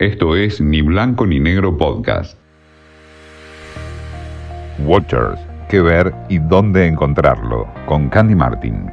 Esto es Ni Blanco ni Negro Podcast. Watchers, qué ver y dónde encontrarlo, con Candy Martin.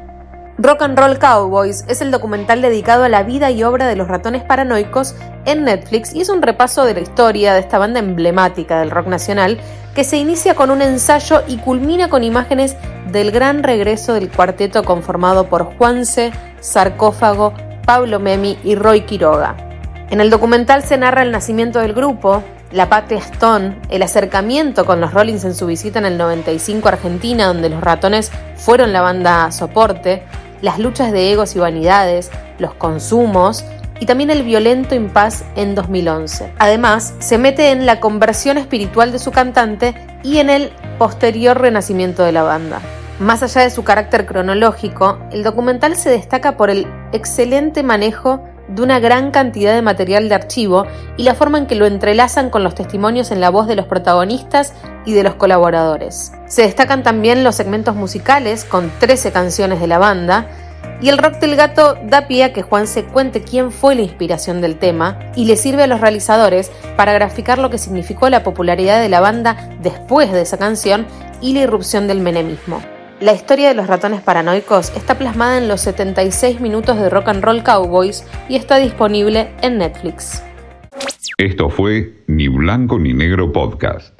Rock and Roll Cowboys es el documental dedicado a la vida y obra de los ratones paranoicos en Netflix y es un repaso de la historia de esta banda emblemática del rock nacional que se inicia con un ensayo y culmina con imágenes del gran regreso del cuarteto conformado por Juanse, Sarcófago, Pablo Memi y Roy Quiroga. En el documental se narra el nacimiento del grupo, la patria Stone, el acercamiento con los Rollins en su visita en el 95 a Argentina, donde los ratones fueron la banda soporte, las luchas de egos y vanidades, los consumos y también el violento impas en 2011. Además, se mete en la conversión espiritual de su cantante y en el posterior renacimiento de la banda. Más allá de su carácter cronológico, el documental se destaca por el excelente manejo de una gran cantidad de material de archivo y la forma en que lo entrelazan con los testimonios en la voz de los protagonistas y de los colaboradores. Se destacan también los segmentos musicales con 13 canciones de la banda y el rock del gato da pie a que Juan se cuente quién fue la inspiración del tema y le sirve a los realizadores para graficar lo que significó la popularidad de la banda después de esa canción y la irrupción del menemismo. La historia de los ratones paranoicos está plasmada en los 76 minutos de Rock and Roll Cowboys y está disponible en Netflix. Esto fue Ni Blanco ni Negro Podcast.